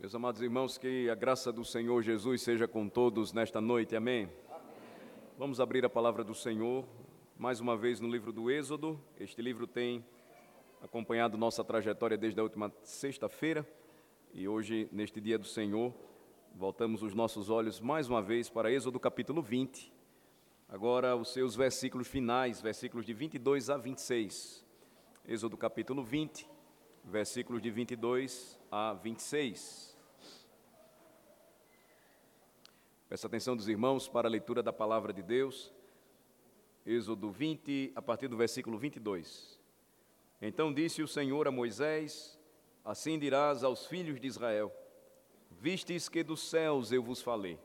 Meus amados irmãos, que a graça do Senhor Jesus seja com todos nesta noite, amém? amém? Vamos abrir a palavra do Senhor, mais uma vez no livro do Êxodo. Este livro tem acompanhado nossa trajetória desde a última sexta-feira e hoje, neste dia do Senhor, voltamos os nossos olhos mais uma vez para Êxodo capítulo 20. Agora, os seus versículos finais, versículos de 22 a 26. Êxodo capítulo 20, versículos de 22 a 26. Peço atenção dos irmãos para a leitura da palavra de Deus. Êxodo 20, a partir do versículo 22. Então disse o Senhor a Moisés: Assim dirás aos filhos de Israel: Vistes que dos céus eu vos falei.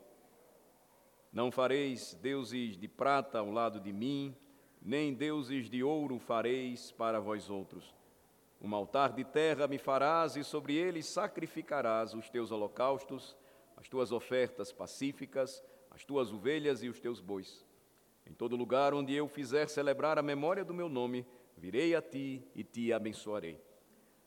Não fareis deuses de prata ao lado de mim, nem deuses de ouro fareis para vós outros. Um altar de terra me farás, e sobre ele sacrificarás os teus holocaustos as tuas ofertas pacíficas, as tuas ovelhas e os teus bois. Em todo lugar onde eu fizer celebrar a memória do meu nome, virei a ti e te abençoarei.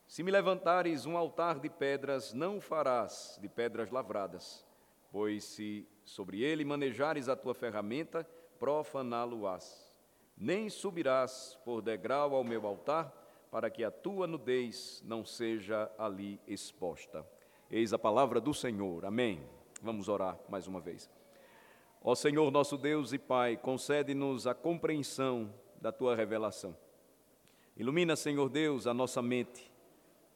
Se me levantares um altar de pedras, não o farás de pedras lavradas, pois se sobre ele manejares a tua ferramenta, profaná-lo-ás. Nem subirás por degrau ao meu altar, para que a tua nudez não seja ali exposta. Eis a palavra do Senhor. Amém. Vamos orar mais uma vez. Ó Senhor, nosso Deus e Pai, concede-nos a compreensão da tua revelação. Ilumina, Senhor Deus, a nossa mente.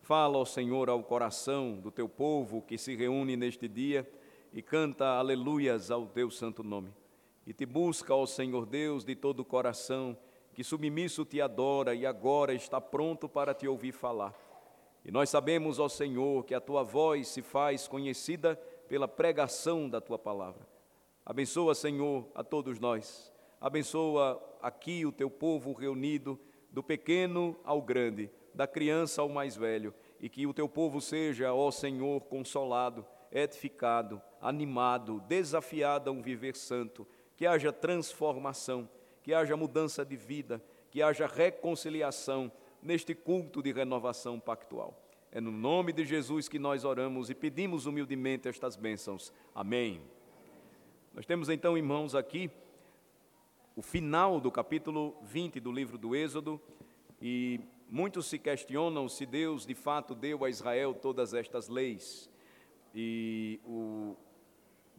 Fala, ó Senhor, ao coração do teu povo que se reúne neste dia e canta aleluias ao teu santo nome. E te busca, ó Senhor Deus, de todo o coração, que submisso te adora e agora está pronto para te ouvir falar. E nós sabemos, ó Senhor, que a tua voz se faz conhecida pela pregação da tua palavra. Abençoa, Senhor, a todos nós. Abençoa aqui o teu povo reunido, do pequeno ao grande, da criança ao mais velho, e que o teu povo seja, ó Senhor, consolado, edificado, animado, desafiado a um viver santo, que haja transformação, que haja mudança de vida, que haja reconciliação neste culto de renovação pactual. É no nome de Jesus que nós oramos e pedimos humildemente estas bênçãos. Amém. Nós temos então, irmãos, aqui o final do capítulo 20 do livro do Êxodo e muitos se questionam se Deus de fato deu a Israel todas estas leis. E o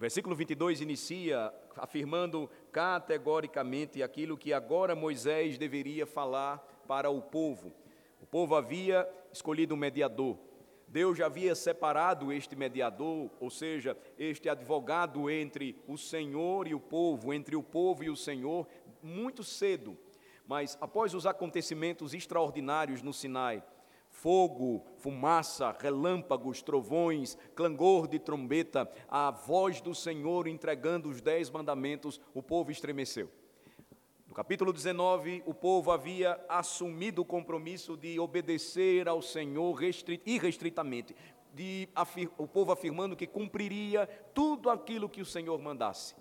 versículo 22 inicia afirmando categoricamente aquilo que agora Moisés deveria falar para o povo. O povo havia escolhido um mediador. Deus já havia separado este mediador, ou seja, este advogado entre o Senhor e o povo, entre o povo e o Senhor, muito cedo. Mas após os acontecimentos extraordinários no Sinai, fogo, fumaça, relâmpagos, trovões, clangor de trombeta, a voz do Senhor entregando os dez mandamentos, o povo estremeceu. No capítulo 19, o povo havia assumido o compromisso de obedecer ao Senhor irrestritamente, de, o povo afirmando que cumpriria tudo aquilo que o Senhor mandasse.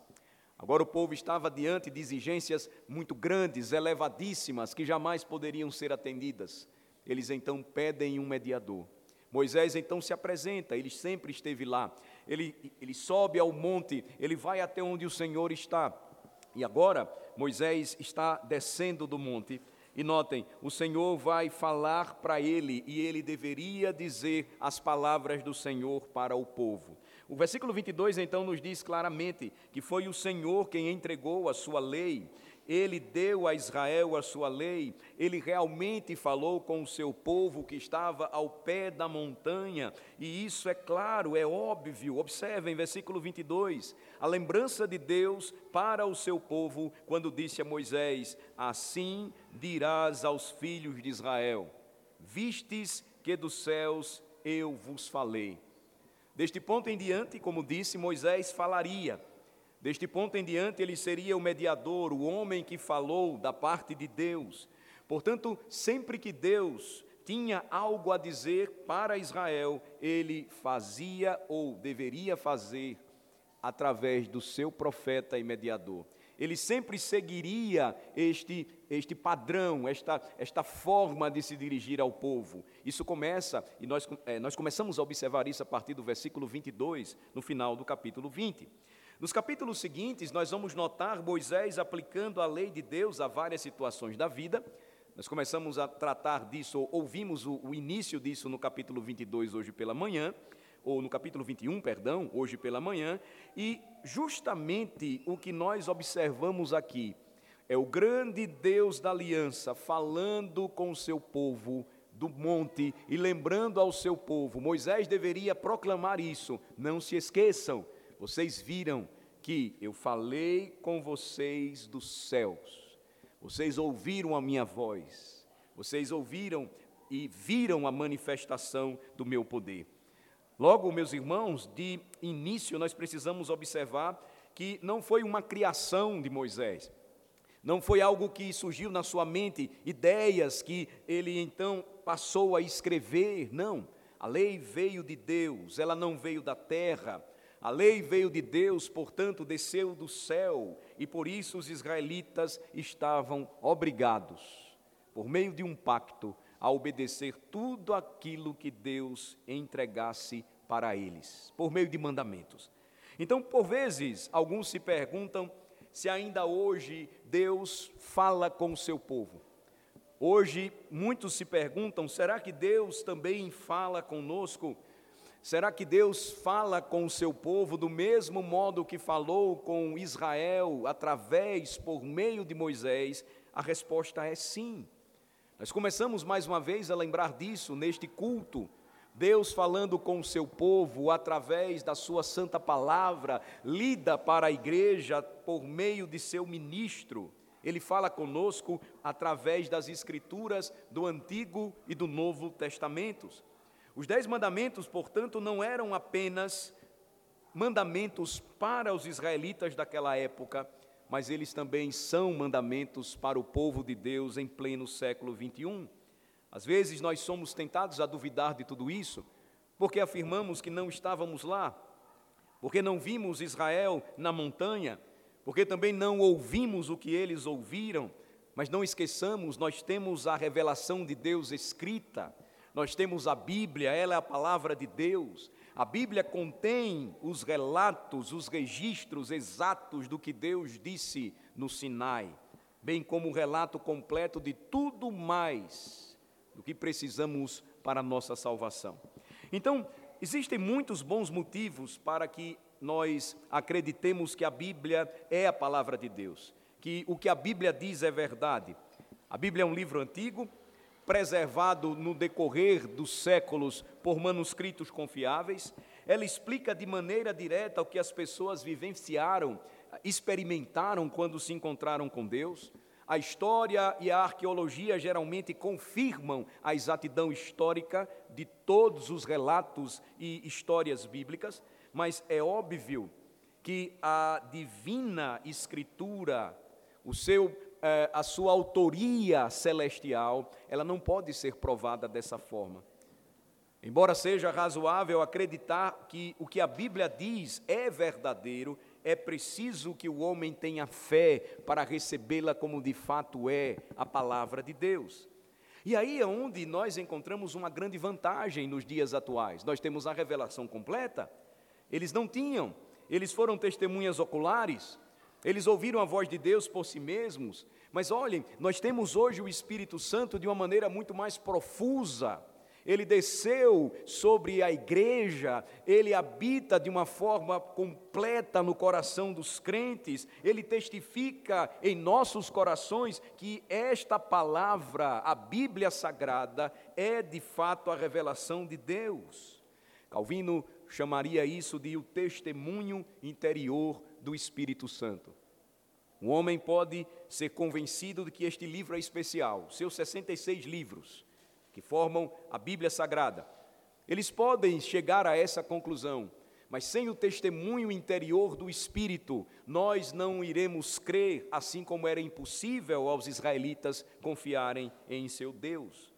Agora o povo estava diante de exigências muito grandes, elevadíssimas, que jamais poderiam ser atendidas. Eles então pedem um mediador. Moisés então se apresenta, ele sempre esteve lá. Ele, ele sobe ao monte, ele vai até onde o Senhor está. E agora Moisés está descendo do monte. E notem, o Senhor vai falar para ele e ele deveria dizer as palavras do Senhor para o povo. O versículo 22 então nos diz claramente que foi o Senhor quem entregou a sua lei ele deu a Israel a sua lei, ele realmente falou com o seu povo que estava ao pé da montanha, e isso é claro, é óbvio. Observem, versículo 22, a lembrança de Deus para o seu povo, quando disse a Moisés: Assim dirás aos filhos de Israel: Vistes que dos céus eu vos falei. Deste ponto em diante, como disse, Moisés falaria Deste ponto em diante, ele seria o mediador, o homem que falou da parte de Deus. Portanto, sempre que Deus tinha algo a dizer para Israel, ele fazia ou deveria fazer através do seu profeta e mediador. ele sempre seguiria este, este padrão, esta, esta forma de se dirigir ao povo. Isso começa, e nós, é, nós começamos a observar isso a partir do versículo 22, no final do capítulo 20. Nos capítulos seguintes, nós vamos notar Moisés aplicando a lei de Deus a várias situações da vida. Nós começamos a tratar disso, ouvimos o, o início disso no capítulo 22 hoje pela manhã ou no capítulo 21, perdão, hoje pela manhã, e justamente o que nós observamos aqui é o grande Deus da aliança falando com o seu povo do monte e lembrando ao seu povo. Moisés deveria proclamar isso. Não se esqueçam, vocês viram que eu falei com vocês dos céus. Vocês ouviram a minha voz. Vocês ouviram e viram a manifestação do meu poder. Logo, meus irmãos, de início nós precisamos observar que não foi uma criação de Moisés, não foi algo que surgiu na sua mente, ideias que ele então passou a escrever, não. A lei veio de Deus, ela não veio da terra. A lei veio de Deus, portanto, desceu do céu, e por isso os israelitas estavam obrigados, por meio de um pacto, a obedecer tudo aquilo que Deus entregasse para eles, por meio de mandamentos. Então, por vezes, alguns se perguntam se ainda hoje Deus fala com o seu povo. Hoje, muitos se perguntam: será que Deus também fala conosco? Será que Deus fala com o seu povo do mesmo modo que falou com Israel através, por meio de Moisés? A resposta é sim. Nós começamos mais uma vez a lembrar disso neste culto. Deus falando com o seu povo através da sua santa palavra, lida para a igreja por meio de seu ministro. Ele fala conosco através das escrituras do Antigo e do Novo Testamentos. Os dez mandamentos, portanto, não eram apenas mandamentos para os israelitas daquela época, mas eles também são mandamentos para o povo de Deus em pleno século 21. Às vezes nós somos tentados a duvidar de tudo isso, porque afirmamos que não estávamos lá, porque não vimos Israel na montanha, porque também não ouvimos o que eles ouviram, mas não esqueçamos, nós temos a revelação de Deus escrita, nós temos a Bíblia, ela é a palavra de Deus, a Bíblia contém os relatos, os registros exatos do que Deus disse no Sinai, bem como o relato completo de tudo mais do que precisamos para a nossa salvação. Então, existem muitos bons motivos para que nós acreditemos que a Bíblia é a palavra de Deus, que o que a Bíblia diz é verdade. A Bíblia é um livro antigo, preservado no decorrer dos séculos por manuscritos confiáveis. Ela explica de maneira direta o que as pessoas vivenciaram, experimentaram quando se encontraram com Deus. A história e a arqueologia geralmente confirmam a exatidão histórica de todos os relatos e histórias bíblicas, mas é óbvio que a divina escritura, o seu é, a sua autoria celestial, ela não pode ser provada dessa forma. Embora seja razoável acreditar que o que a Bíblia diz é verdadeiro, é preciso que o homem tenha fé para recebê-la como de fato é a palavra de Deus. E aí é onde nós encontramos uma grande vantagem nos dias atuais. Nós temos a revelação completa. Eles não tinham, eles foram testemunhas oculares, eles ouviram a voz de Deus por si mesmos, mas olhem, nós temos hoje o Espírito Santo de uma maneira muito mais profusa. Ele desceu sobre a igreja, ele habita de uma forma completa no coração dos crentes, ele testifica em nossos corações que esta palavra, a Bíblia Sagrada, é de fato a revelação de Deus. Calvino chamaria isso de o testemunho interior do Espírito Santo. Um homem pode ser convencido de que este livro é especial, seus 66 livros, que formam a Bíblia Sagrada. Eles podem chegar a essa conclusão, mas sem o testemunho interior do Espírito, nós não iremos crer, assim como era impossível aos israelitas confiarem em seu Deus.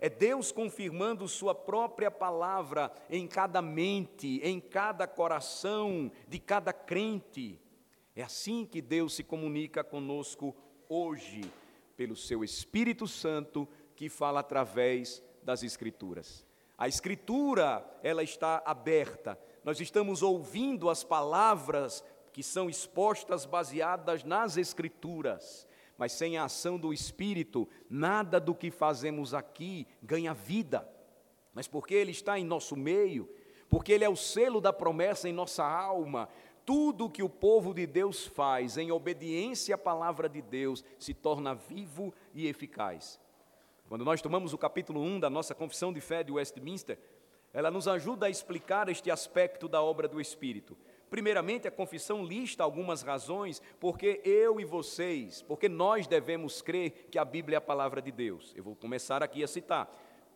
É Deus confirmando Sua própria palavra em cada mente, em cada coração de cada crente. É assim que Deus se comunica conosco hoje, pelo seu Espírito Santo que fala através das Escrituras. A Escritura, ela está aberta. Nós estamos ouvindo as palavras que são expostas baseadas nas Escrituras. Mas sem a ação do Espírito, nada do que fazemos aqui ganha vida. Mas porque Ele está em nosso meio, porque Ele é o selo da promessa em nossa alma, tudo que o povo de Deus faz em obediência à palavra de Deus se torna vivo e eficaz. Quando nós tomamos o capítulo 1 da nossa confissão de fé de Westminster, ela nos ajuda a explicar este aspecto da obra do Espírito. Primeiramente, a confissão lista algumas razões porque eu e vocês, porque nós devemos crer que a Bíblia é a palavra de Deus. Eu vou começar aqui a citar.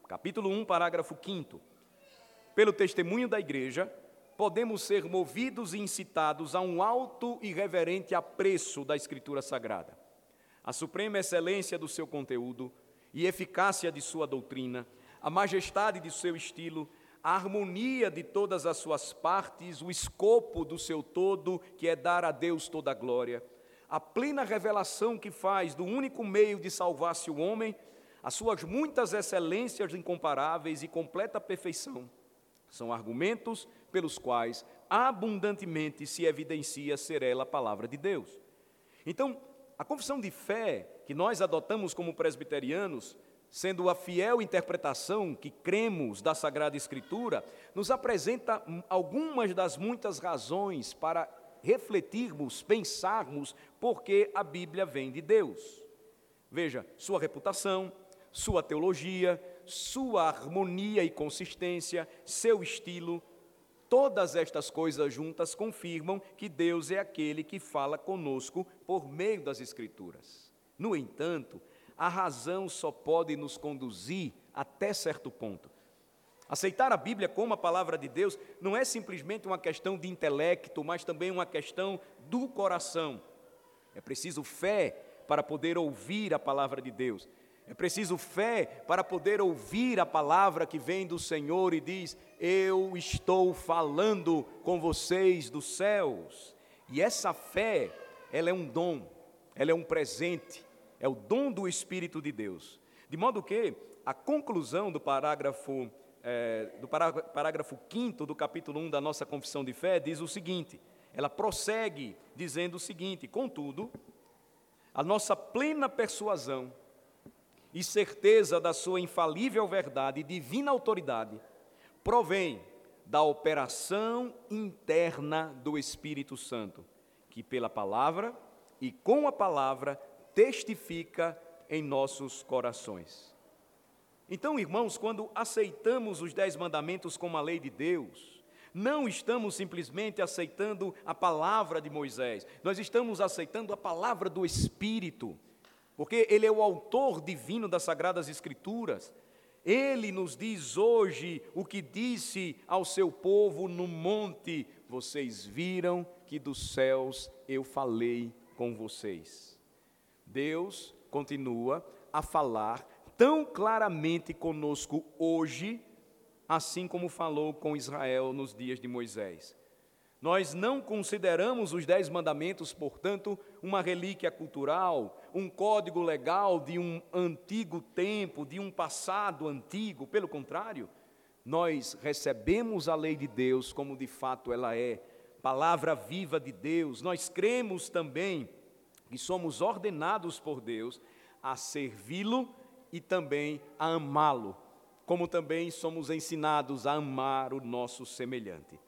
Capítulo 1, parágrafo 5. Pelo testemunho da igreja, podemos ser movidos e incitados a um alto e reverente apreço da Escritura Sagrada. A suprema excelência do seu conteúdo e eficácia de sua doutrina, a majestade de seu estilo, a harmonia de todas as suas partes, o escopo do seu todo, que é dar a Deus toda a glória, a plena revelação que faz do único meio de salvar-se o homem, as suas muitas excelências incomparáveis e completa perfeição são argumentos pelos quais abundantemente se evidencia ser ela a palavra de Deus. Então, a confissão de fé que nós adotamos como presbiterianos, sendo a fiel interpretação que cremos da Sagrada Escritura, nos apresenta algumas das muitas razões para refletirmos, pensarmos por que a Bíblia vem de Deus. Veja, sua reputação, sua teologia, sua harmonia e consistência, seu estilo, todas estas coisas juntas confirmam que Deus é aquele que fala conosco por meio das Escrituras. No entanto, a razão só pode nos conduzir até certo ponto. Aceitar a Bíblia como a palavra de Deus não é simplesmente uma questão de intelecto, mas também uma questão do coração. É preciso fé para poder ouvir a palavra de Deus. É preciso fé para poder ouvir a palavra que vem do Senhor e diz: Eu estou falando com vocês dos céus. E essa fé, ela é um dom, ela é um presente, é o dom do Espírito de Deus. De modo que a conclusão do parágrafo, é, do parágrafo 5 do capítulo 1 da nossa confissão de fé diz o seguinte: ela prossegue dizendo o seguinte: Contudo, a nossa plena persuasão e certeza da sua infalível verdade e divina autoridade provém da operação interna do Espírito Santo, que pela palavra e com a palavra testifica em nossos corações. Então, irmãos, quando aceitamos os dez mandamentos como a lei de Deus, não estamos simplesmente aceitando a palavra de Moisés, nós estamos aceitando a palavra do Espírito porque Ele é o autor divino das Sagradas Escrituras. Ele nos diz hoje o que disse ao seu povo no monte: Vocês viram que dos céus eu falei com vocês. Deus continua a falar tão claramente conosco hoje, assim como falou com Israel nos dias de Moisés. Nós não consideramos os Dez Mandamentos, portanto, uma relíquia cultural, um código legal de um antigo tempo, de um passado antigo. Pelo contrário, nós recebemos a lei de Deus como de fato ela é, palavra viva de Deus. Nós cremos também que somos ordenados por Deus a servi-lo e também a amá-lo, como também somos ensinados a amar o nosso semelhante.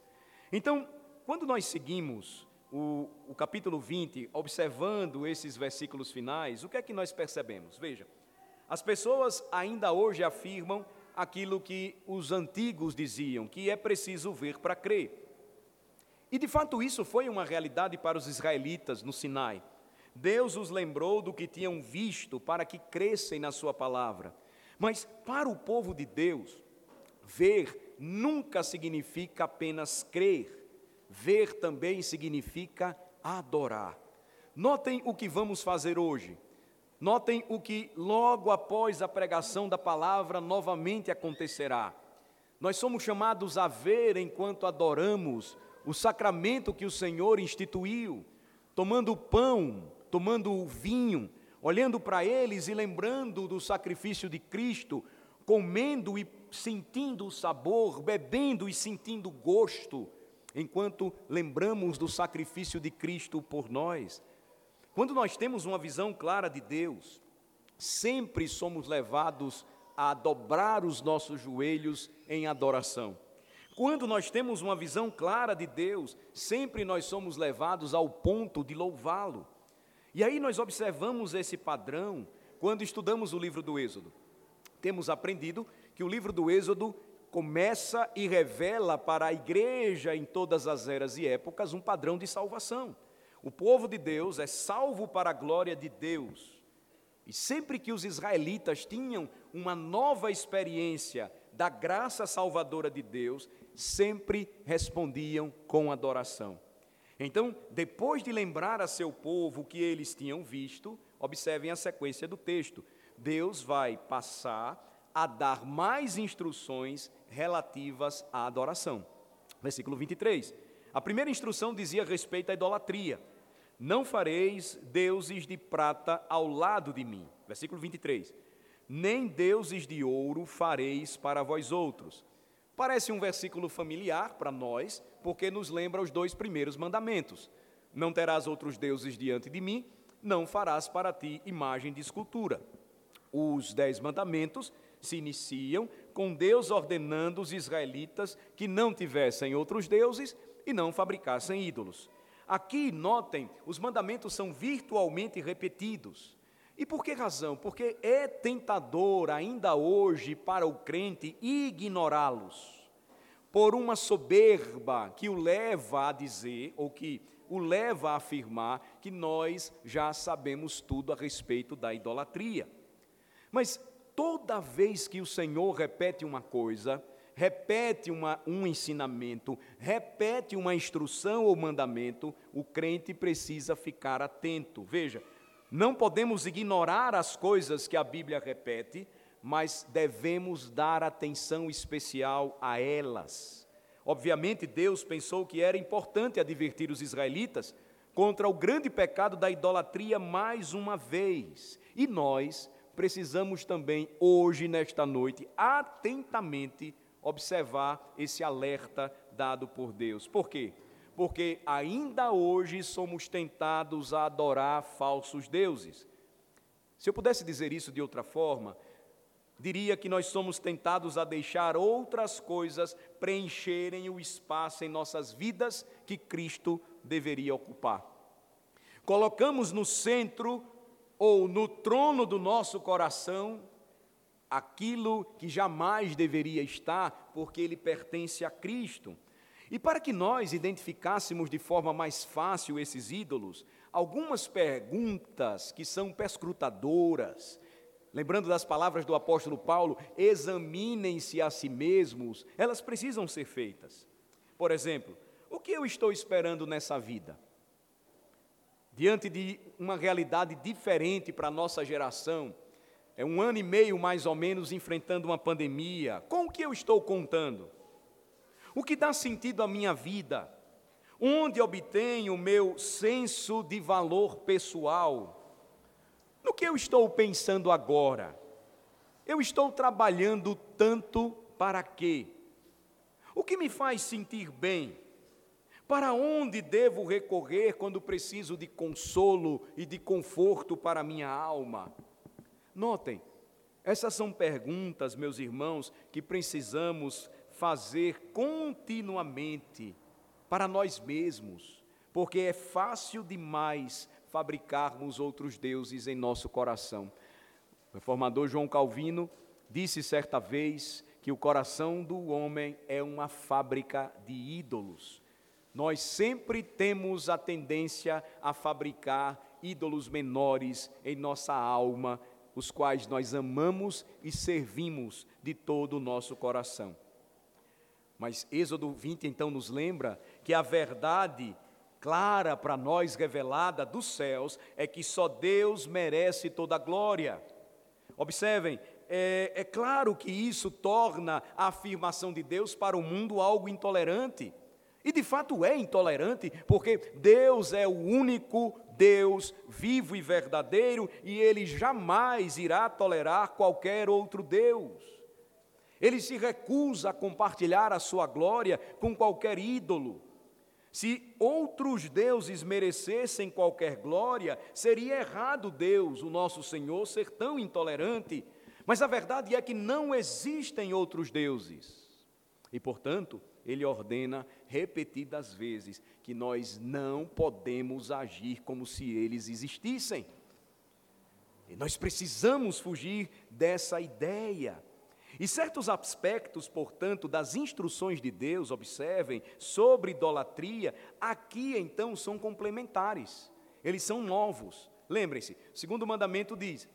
Então, quando nós seguimos o, o, capítulo 20, observando esses versículos finais, o que é que nós percebemos? Veja, as pessoas ainda hoje afirmam aquilo que os antigos diziam, que é preciso ver para crer. E de fato isso foi uma realidade para os israelitas no Sinai. Deus os lembrou do que tinham visto para que crescem na sua palavra. Mas para o povo de Deus, ver nunca significa apenas crer Ver também significa adorar. Notem o que vamos fazer hoje. Notem o que logo após a pregação da palavra novamente acontecerá. Nós somos chamados a ver enquanto adoramos o sacramento que o Senhor instituiu. tomando pão, tomando vinho, olhando para eles e lembrando do sacrifício de Cristo, comendo e sentindo o sabor, bebendo e sentindo o gosto, enquanto lembramos do sacrifício de Cristo por nós. Quando nós temos uma visão clara de Deus, sempre somos levados a dobrar os nossos joelhos em adoração. Quando nós temos uma visão clara de Deus, sempre nós somos levados ao ponto de louvá-lo. E aí nós observamos esse padrão quando estudamos o livro do Êxodo. Temos aprendido que o livro do Êxodo começa e revela para a igreja em todas as eras e épocas um padrão de salvação. O povo de Deus é salvo para a glória de Deus. E sempre que os israelitas tinham uma nova experiência da graça salvadora de Deus, sempre respondiam com adoração. Então, depois de lembrar a seu povo o que eles tinham visto, observem a sequência do texto. Deus vai passar a dar mais instruções relativas à adoração. Versículo 23. A primeira instrução dizia respeito à idolatria. Não fareis deuses de prata ao lado de mim. Versículo 23. Nem deuses de ouro fareis para vós outros. Parece um versículo familiar para nós, porque nos lembra os dois primeiros mandamentos: Não terás outros deuses diante de mim, não farás para ti imagem de escultura. Os dez mandamentos se iniciam com Deus ordenando os israelitas que não tivessem outros deuses e não fabricassem ídolos. Aqui, notem, os mandamentos são virtualmente repetidos. E por que razão? Porque é tentador ainda hoje para o crente ignorá-los, por uma soberba que o leva a dizer, ou que o leva a afirmar, que nós já sabemos tudo a respeito da idolatria. Mas toda vez que o Senhor repete uma coisa, repete uma, um ensinamento, repete uma instrução ou mandamento, o crente precisa ficar atento. Veja, não podemos ignorar as coisas que a Bíblia repete, mas devemos dar atenção especial a elas. Obviamente, Deus pensou que era importante advertir os israelitas contra o grande pecado da idolatria mais uma vez. E nós precisamos também, hoje, nesta noite, atentamente observar esse alerta dado por Deus. Por quê? Porque ainda hoje somos tentados a adorar falsos deuses. Se eu pudesse dizer isso de outra forma, diria que nós somos tentados a deixar outras coisas preencherem o espaço em nossas vidas que Cristo deveria ocupar. Colocamos no centro ou no trono do nosso coração aquilo que jamais deveria estar, porque ele pertence a Cristo. E para que nós identificássemos de forma mais fácil esses ídolos, algumas perguntas que são perscrutadoras, lembrando das palavras do apóstolo Paulo, examinem-se a si mesmos, elas precisam ser feitas. Por exemplo, o que eu estou esperando nessa vida? diante de uma realidade diferente para a nossa geração. É um ano e meio, mais ou menos, enfrentando uma pandemia. Com o que eu estou contando? O que dá sentido à minha vida? Onde obtenho o meu senso de valor pessoal? No que eu estou pensando agora? Eu estou trabalhando tanto para quê? O que me faz sentir bem? Para onde devo recorrer quando preciso de consolo e de conforto para minha alma? Notem, essas são perguntas, meus irmãos, que precisamos fazer continuamente para nós mesmos, porque é fácil demais fabricarmos outros deuses em nosso coração. O reformador João Calvino disse certa vez que o coração do homem é uma fábrica de ídolos. Nós sempre temos a tendência a fabricar ídolos menores em nossa alma, os quais nós amamos e servimos de todo o nosso coração. Mas Êxodo 20 então nos lembra que a verdade clara para nós revelada dos céus é que só Deus merece toda a glória. Observem, é, é claro que isso torna a afirmação de Deus para o mundo algo intolerante. E de fato é intolerante, porque Deus é o único Deus vivo e verdadeiro e ele jamais irá tolerar qualquer outro Deus. Ele se recusa a compartilhar a sua glória com qualquer ídolo. Se outros deuses merecessem qualquer glória, seria errado Deus, o nosso Senhor, ser tão intolerante. Mas a verdade é que não existem outros deuses. E, portanto, ele ordena repetidas vezes que nós não podemos agir como se eles existissem. E nós precisamos fugir dessa ideia. E certos aspectos, portanto, das instruções de Deus, observem, sobre idolatria, aqui então são complementares, eles são novos. Lembrem-se, o segundo mandamento diz: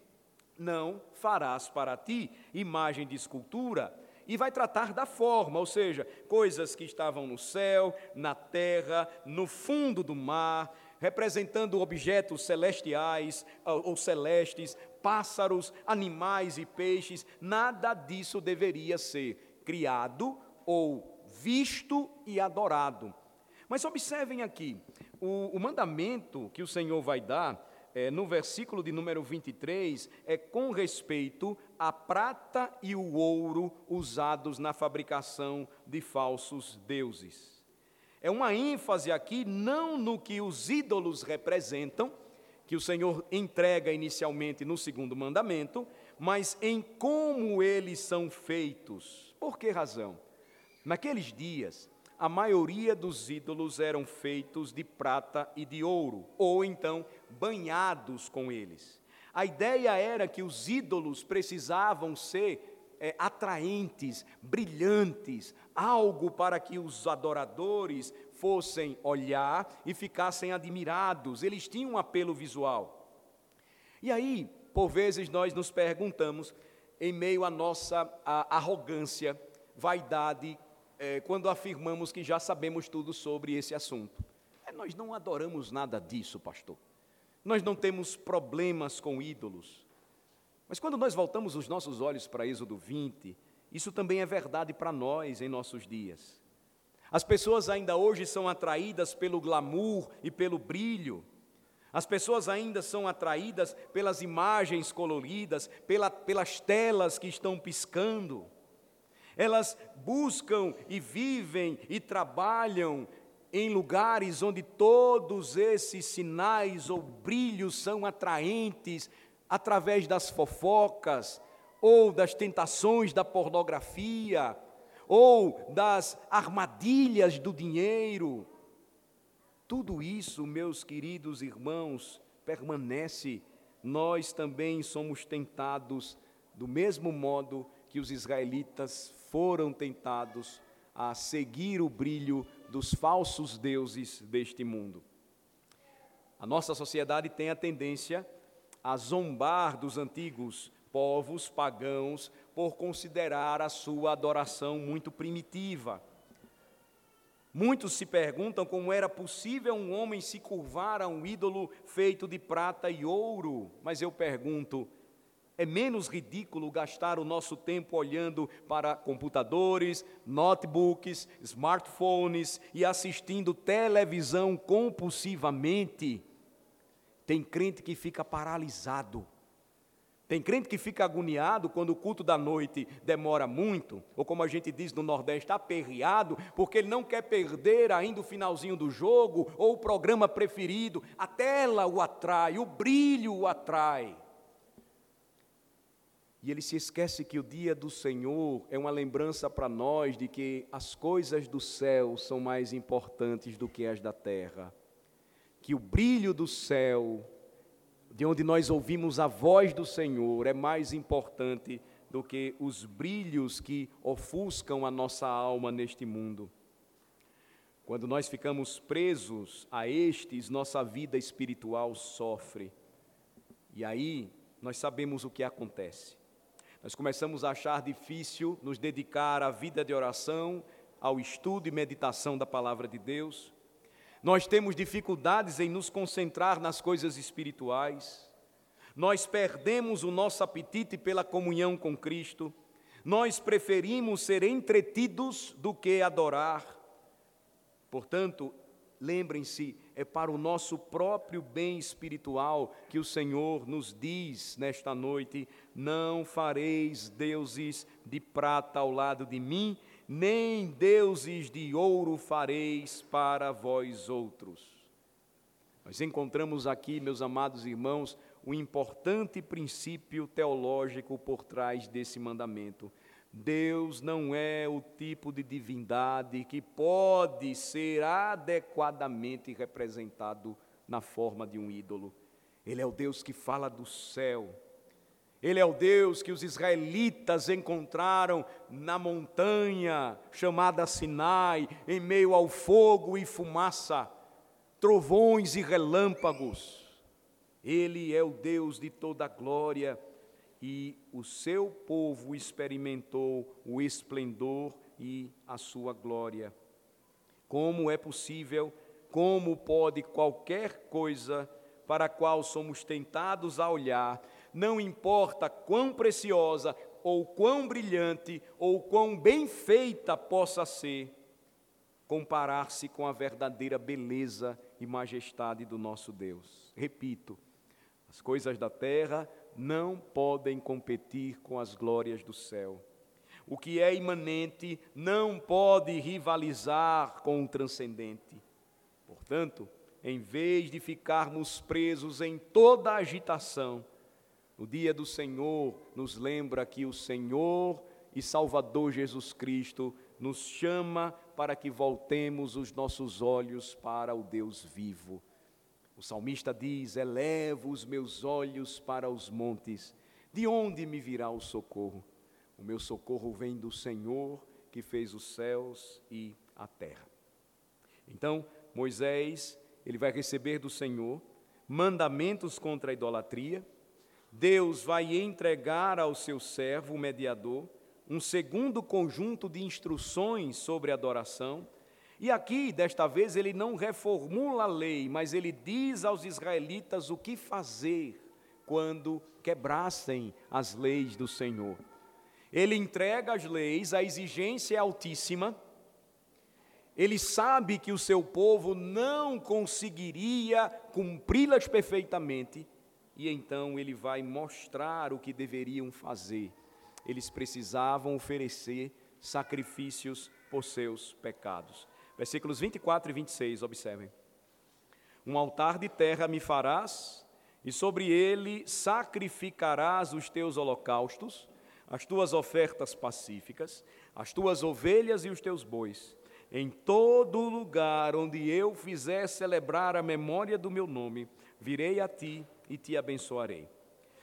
Não farás para ti imagem de escultura, e vai tratar da forma, ou seja, coisas que estavam no céu, na terra, no fundo do mar, representando objetos celestiais ou celestes, pássaros, animais e peixes, nada disso deveria ser criado ou visto e adorado. Mas observem aqui, o, o mandamento que o Senhor vai dar é, no versículo de número 23, é com respeito à prata e o ouro usados na fabricação de falsos deuses. É uma ênfase aqui não no que os ídolos representam, que o Senhor entrega inicialmente no segundo mandamento, mas em como eles são feitos. Por que razão? Naqueles dias, a maioria dos ídolos eram feitos de prata e de ouro, ou então banhados com eles. A ideia era que os ídolos precisavam ser é, atraentes, brilhantes, algo para que os adoradores fossem olhar e ficassem admirados, eles tinham um apelo visual. E aí, por vezes, nós nos perguntamos, em meio à nossa arrogância, vaidade, é, quando afirmamos que já sabemos tudo sobre esse assunto. É, nós não adoramos nada disso, pastor. Nós não temos problemas com ídolos. Mas quando nós voltamos os nossos olhos para Êxodo 20, isso também é verdade para nós em nossos dias. As pessoas ainda hoje são atraídas pelo glamour e pelo brilho. As pessoas ainda são atraídas pelas imagens coloridas, pela, pelas telas que estão piscando. Elas buscam e vivem e trabalham em lugares onde todos esses sinais ou brilhos são atraentes através das fofocas ou das tentações da pornografia ou das armadilhas do dinheiro. Tudo isso, meus queridos irmãos, permanece. Nós também somos tentados do mesmo modo que os israelitas foram tentados a seguir o brilho dos falsos deuses deste mundo. A nossa sociedade tem a tendência a zombar dos antigos povos pagãos por considerar a sua adoração muito primitiva. Muitos se perguntam como era possível um homem se curvar a um ídolo feito de prata e ouro, mas eu pergunto, é menos ridículo gastar o nosso tempo olhando para computadores, notebooks, smartphones e assistindo televisão compulsivamente. Tem crente que fica paralisado. Tem crente que fica agoniado quando o culto da noite demora muito, ou como a gente diz no Nordeste, aperreado, porque ele não quer perder ainda o finalzinho do jogo ou o programa preferido. A tela o atrai, o brilho o atrai. E ele se esquece que o dia do Senhor é uma lembrança para nós de que as coisas do céu são mais importantes do que as da terra. Que o brilho do céu, de onde nós ouvimos a voz do Senhor, é mais importante do que os brilhos que ofuscam a nossa alma neste mundo. Quando nós ficamos presos a estes, nossa vida espiritual sofre. E aí nós sabemos o que acontece. Nós começamos a achar difícil nos dedicar à vida de oração, ao estudo e meditação da palavra de Deus. Nós temos dificuldades em nos concentrar nas coisas espirituais. Nós perdemos o nosso apetite pela comunhão com Cristo. Nós preferimos ser entretidos do que adorar. Portanto, lembrem-se, é para o nosso próprio bem espiritual que o Senhor nos diz nesta noite: não fareis deuses de prata ao lado de mim, nem deuses de ouro fareis para vós outros. Nós encontramos aqui, meus amados irmãos, um importante princípio teológico por trás desse mandamento. Deus não é o tipo de divindade que pode ser adequadamente representado na forma de um ídolo. Ele é o Deus que fala do céu. Ele é o Deus que os israelitas encontraram na montanha chamada Sinai, em meio ao fogo e fumaça, trovões e relâmpagos. Ele é o Deus de toda a glória e o seu povo experimentou o esplendor e a sua glória. Como é possível, como pode qualquer coisa para a qual somos tentados a olhar, não importa quão preciosa ou quão brilhante ou quão bem feita possa ser, comparar-se com a verdadeira beleza e majestade do nosso Deus. Repito, as coisas da terra não podem competir com as glórias do céu. O que é imanente não pode rivalizar com o transcendente. Portanto, em vez de ficarmos presos em toda a agitação, no dia do Senhor nos lembra que o Senhor e Salvador Jesus Cristo nos chama para que voltemos os nossos olhos para o Deus vivo. O salmista diz: Elevo os meus olhos para os montes, de onde me virá o socorro? O meu socorro vem do Senhor que fez os céus e a terra. Então, Moisés, ele vai receber do Senhor mandamentos contra a idolatria. Deus vai entregar ao seu servo, o mediador, um segundo conjunto de instruções sobre adoração e aqui, desta vez, ele não reformula a lei, mas ele diz aos israelitas o que fazer quando quebrassem as leis do Senhor. Ele entrega as leis, a exigência é altíssima. Ele sabe que o seu povo não conseguiria cumpri-las perfeitamente, e então ele vai mostrar o que deveriam fazer. Eles precisavam oferecer sacrifícios por seus pecados. Versículos 24 e 26, observem. Um altar de terra me farás, e sobre ele sacrificarás os teus holocaustos, as tuas ofertas pacíficas, as tuas ovelhas e os teus bois. Em todo lugar onde eu fizer celebrar a memória do meu nome, virei a ti e te abençoarei.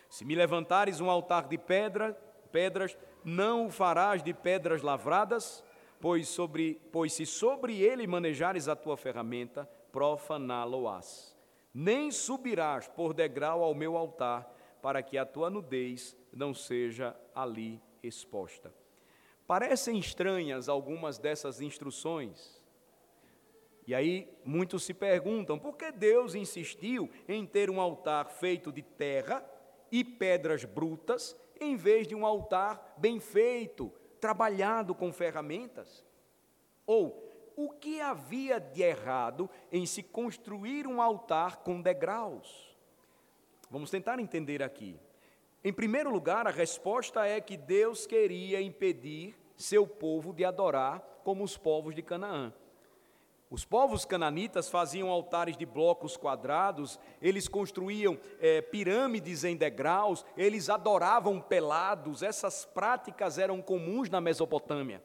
Se me levantares um altar de pedra, pedras, não o farás de pedras lavradas, pois, sobre, pois se sobre ele manejares a tua ferramenta, profaná-lo-ás. Nem subirás por degrau ao meu altar, para que a tua nudez não seja ali exposta. Parecem estranhas algumas dessas instruções. E aí muitos se perguntam por que Deus insistiu em ter um altar feito de terra e pedras brutas, em vez de um altar bem feito, trabalhado com ferramentas? Ou o que havia de errado em se construir um altar com degraus? Vamos tentar entender aqui. Em primeiro lugar, a resposta é que Deus queria impedir seu povo de adorar como os povos de Canaã. Os povos cananitas faziam altares de blocos quadrados, eles construíam é, pirâmides em degraus, eles adoravam pelados, essas práticas eram comuns na Mesopotâmia.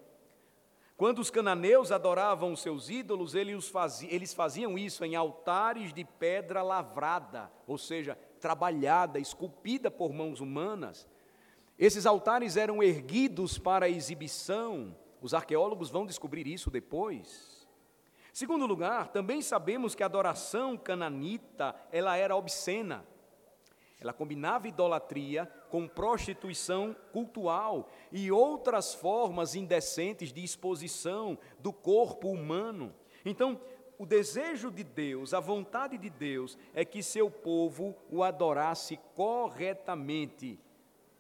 Quando os cananeus adoravam seus ídolos, eles faziam, eles faziam isso em altares de pedra lavrada, ou seja, trabalhada, esculpida por mãos humanas. Esses altares eram erguidos para exibição, os arqueólogos vão descobrir isso depois. Segundo lugar, também sabemos que a adoração cananita, ela era obscena. Ela combinava idolatria com prostituição cultural e outras formas indecentes de exposição do corpo humano. Então, o desejo de Deus, a vontade de Deus é que seu povo o adorasse corretamente.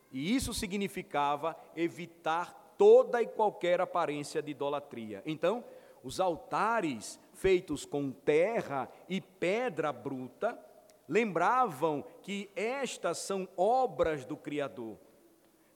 E isso significava evitar toda e qualquer aparência de idolatria. Então, os altares feitos com terra e pedra bruta, lembravam que estas são obras do Criador.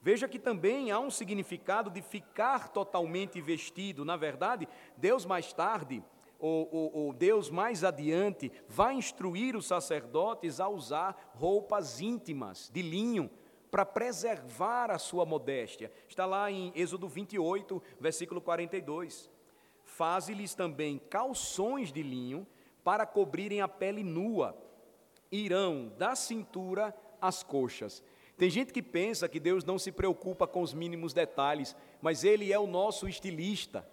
Veja que também há um significado de ficar totalmente vestido. Na verdade, Deus mais tarde, ou, ou, ou, Deus mais adiante, vai instruir os sacerdotes a usar roupas íntimas, de linho, para preservar a sua modéstia. Está lá em Êxodo 28, versículo 42. Faze-lhes também calções de linho para cobrirem a pele nua, irão da cintura às coxas tem gente que pensa que Deus não se preocupa com os mínimos detalhes, mas Ele é o nosso estilista.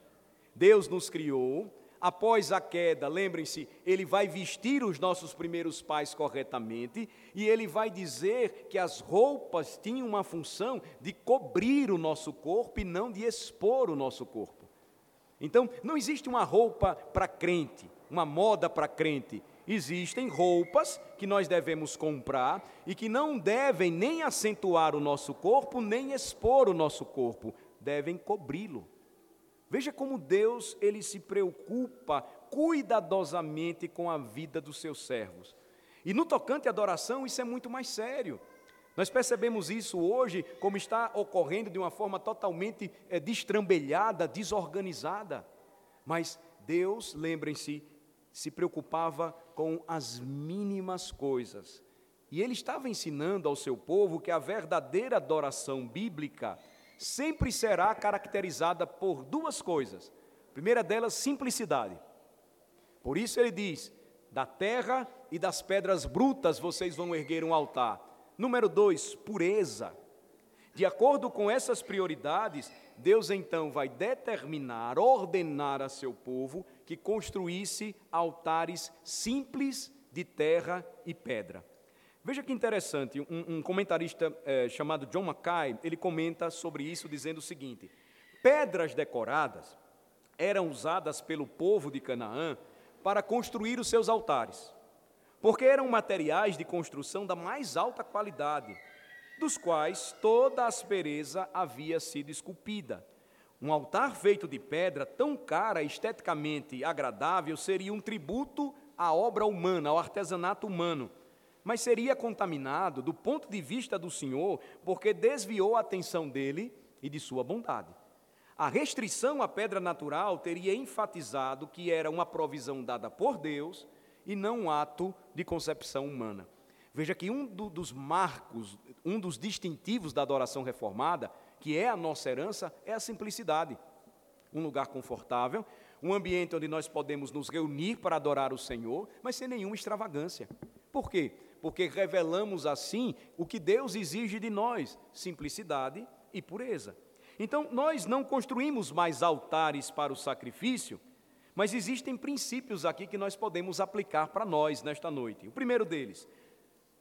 Deus nos criou, após a queda, lembrem-se, Ele vai vestir os nossos primeiros pais corretamente e Ele vai dizer que as roupas tinham uma função de cobrir o nosso corpo e não de expor o nosso corpo. Então, não existe uma roupa para crente, uma moda para crente, existem roupas que nós devemos comprar e que não devem nem acentuar o nosso corpo, nem expor o nosso corpo, devem cobri-lo. Veja como Deus ele se preocupa cuidadosamente com a vida dos seus servos. E no tocante à adoração, isso é muito mais sério. Nós percebemos isso hoje como está ocorrendo de uma forma totalmente é, destrambelhada, desorganizada. Mas Deus, lembrem-se, se preocupava com as mínimas coisas. E ele estava ensinando ao seu povo que a verdadeira adoração bíblica sempre será caracterizada por duas coisas. A primeira delas, simplicidade. Por isso ele diz: da terra e das pedras brutas vocês vão erguer um altar. Número dois, pureza. De acordo com essas prioridades, Deus então vai determinar, ordenar a seu povo que construísse altares simples de terra e pedra. Veja que interessante, um, um comentarista é, chamado John Mackay, ele comenta sobre isso dizendo o seguinte: pedras decoradas eram usadas pelo povo de Canaã para construir os seus altares, porque eram materiais de construção da mais alta qualidade, dos quais toda a aspereza havia sido esculpida. Um altar feito de pedra tão cara, esteticamente agradável, seria um tributo à obra humana, ao artesanato humano, mas seria contaminado do ponto de vista do Senhor, porque desviou a atenção dele e de sua bondade. A restrição à pedra natural teria enfatizado que era uma provisão dada por Deus e não um ato de concepção humana. Veja que um do, dos marcos, um dos distintivos da adoração reformada que é a nossa herança, é a simplicidade. Um lugar confortável, um ambiente onde nós podemos nos reunir para adorar o Senhor, mas sem nenhuma extravagância. Por quê? Porque revelamos assim o que Deus exige de nós: simplicidade e pureza. Então, nós não construímos mais altares para o sacrifício, mas existem princípios aqui que nós podemos aplicar para nós nesta noite. O primeiro deles,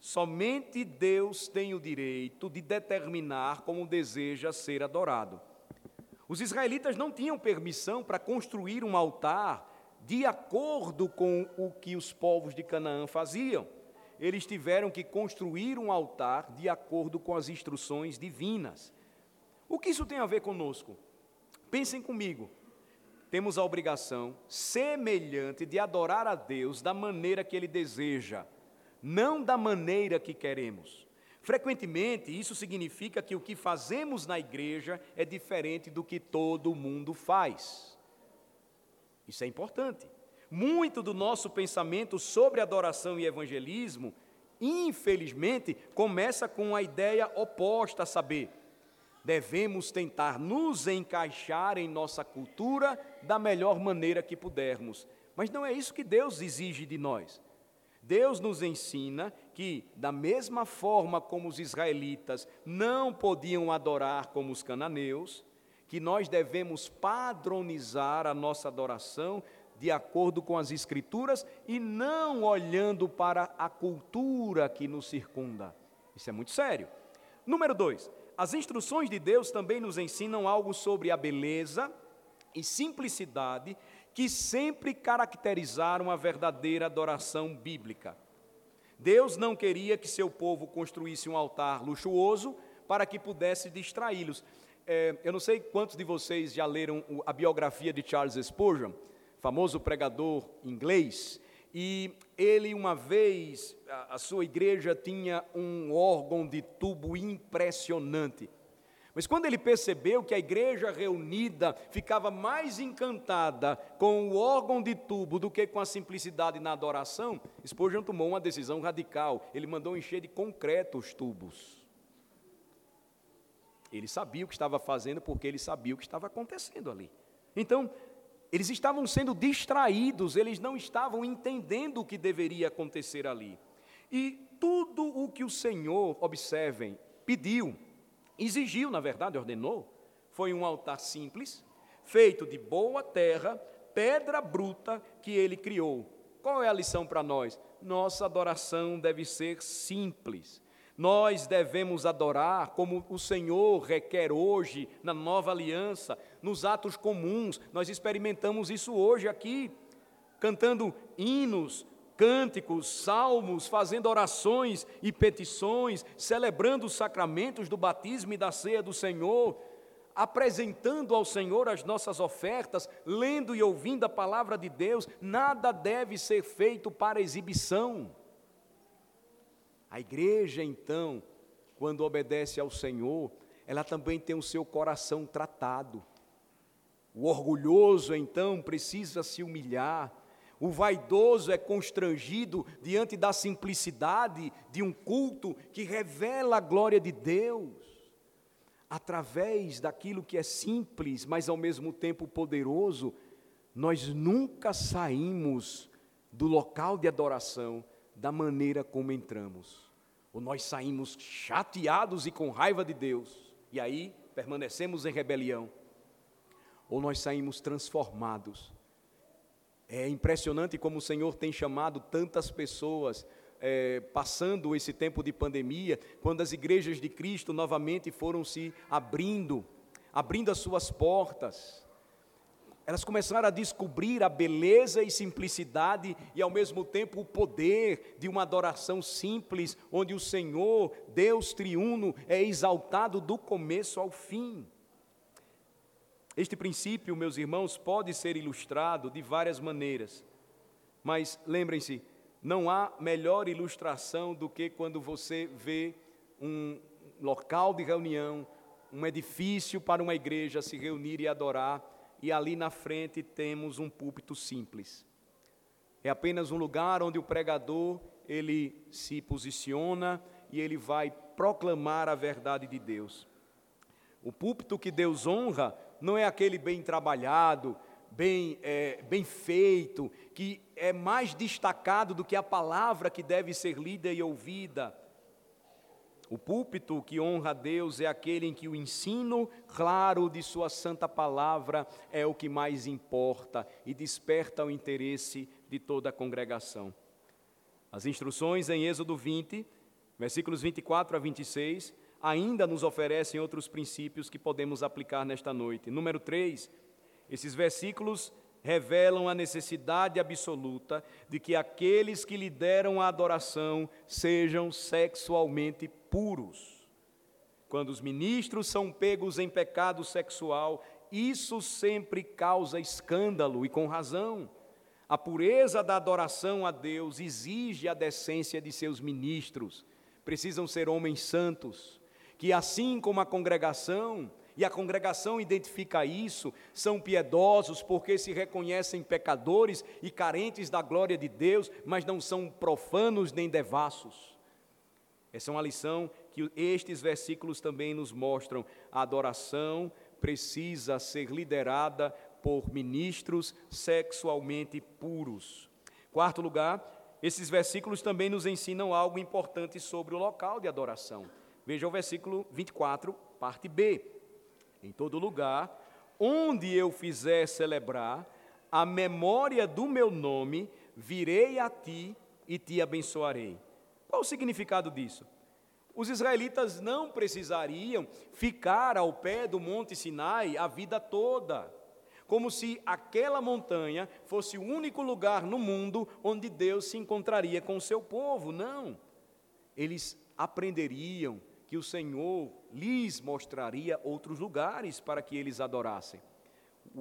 Somente Deus tem o direito de determinar como deseja ser adorado. Os israelitas não tinham permissão para construir um altar de acordo com o que os povos de Canaã faziam. Eles tiveram que construir um altar de acordo com as instruções divinas. O que isso tem a ver conosco? Pensem comigo. Temos a obrigação semelhante de adorar a Deus da maneira que Ele deseja não da maneira que queremos. Frequentemente, isso significa que o que fazemos na igreja é diferente do que todo mundo faz. Isso é importante. Muito do nosso pensamento sobre adoração e evangelismo, infelizmente, começa com a ideia oposta a saber, devemos tentar nos encaixar em nossa cultura da melhor maneira que pudermos. Mas não é isso que Deus exige de nós. Deus nos ensina que, da mesma forma como os israelitas não podiam adorar como os cananeus, que nós devemos padronizar a nossa adoração de acordo com as Escrituras e não olhando para a cultura que nos circunda. Isso é muito sério. Número dois, as instruções de Deus também nos ensinam algo sobre a beleza e simplicidade que sempre caracterizaram a verdadeira adoração bíblica. Deus não queria que seu povo construísse um altar luxuoso para que pudesse distraí-los. É, eu não sei quantos de vocês já leram a biografia de Charles Spurgeon, famoso pregador inglês, e ele, uma vez, a, sua igreja tinha um órgão de tubo impressionante. Mas quando ele percebeu que a igreja reunida ficava mais encantada com o órgão de tubo do que com a simplicidade na adoração, Spurgeon tomou uma decisão radical. Ele mandou encher de concreto os tubos. Ele sabia o que estava fazendo porque ele sabia o que estava acontecendo ali. Então, eles estavam sendo distraídos, eles não estavam entendendo o que deveria acontecer ali. E tudo o que o Senhor, observem, pediu, exigiu, na verdade, ordenou, foi um altar simples, feito de boa terra, pedra bruta que ele criou. Qual é a lição para nós? Nossa adoração deve ser simples. Nós devemos adorar como o Senhor requer hoje, na nova aliança, nos atos comuns. Nós experimentamos isso hoje aqui, cantando hinos, cânticos, salmos, fazendo orações e petições, celebrando os sacramentos do batismo e da ceia do Senhor, apresentando ao Senhor as nossas ofertas, lendo e ouvindo a palavra de Deus, nada deve ser feito para exibição. A igreja, então, quando obedece ao Senhor, ela também tem o seu coração tratado. O orgulhoso, então, precisa se humilhar. O vaidoso é constrangido diante da simplicidade de um culto que revela a glória de Deus. Através daquilo que é simples, mas ao mesmo tempo poderoso, nós nunca saímos do local de adoração da maneira como entramos. Ou nós saímos chateados e com raiva de Deus, e aí permanecemos em rebelião. Ou nós saímos transformados. É impressionante como o Senhor tem chamado tantas pessoas é, passando esse tempo de pandemia, quando as igrejas de Cristo novamente foram se abrindo, abrindo as suas portas elas começaram a descobrir a beleza e simplicidade e, ao mesmo tempo, o poder de uma adoração simples, onde o Senhor, Deus triuno, é exaltado do começo ao fim. Este princípio, meus irmãos, pode ser ilustrado de várias maneiras, mas lembrem-se, não há melhor ilustração do que quando você vê um local de reunião, um edifício para uma igreja se reunir e adorar e ali na frente temos um púlpito simples. É apenas um lugar onde o pregador ele se posiciona e ele vai proclamar a verdade de Deus. O púlpito que Deus honra não é aquele bem trabalhado, bem, é, bem feito, que é mais destacado do que a palavra que deve ser lida e ouvida. O púlpito que honra a Deus é aquele em que o ensino claro de Sua santa palavra é o que mais importa e desperta o interesse de toda a congregação. As instruções em Êxodo 20, versículos 24 a 26, ainda nos oferecem outros princípios que podemos aplicar nesta noite. Número 3, esses versículos revelam a necessidade absoluta de que aqueles que lideram a adoração sejam sexualmente puros. Quando os ministros são pegos em pecado sexual, isso sempre causa escândalo e com razão. A pureza da adoração a Deus exige a decência de seus ministros. Precisam ser homens santos, que assim como a congregação e a congregação identifica isso, são piedosos porque se reconhecem pecadores e carentes da glória de Deus, mas não são profanos nem devassos. Essa é uma lição que estes versículos também nos mostram. A adoração precisa ser liderada por ministros sexualmente puros. Quarto lugar, esses versículos também nos ensinam algo importante sobre o local de adoração. Veja o versículo 24, parte B. Em todo lugar, onde eu fizer celebrar a memória do meu nome, virei a ti e te abençoarei. Qual o significado disso? Os israelitas não precisariam ficar ao pé do Monte Sinai a vida toda, como se aquela montanha fosse o único lugar no mundo onde Deus se encontraria com o seu povo. Não. Eles aprenderiam que o Senhor lhes mostraria outros lugares para que eles adorassem,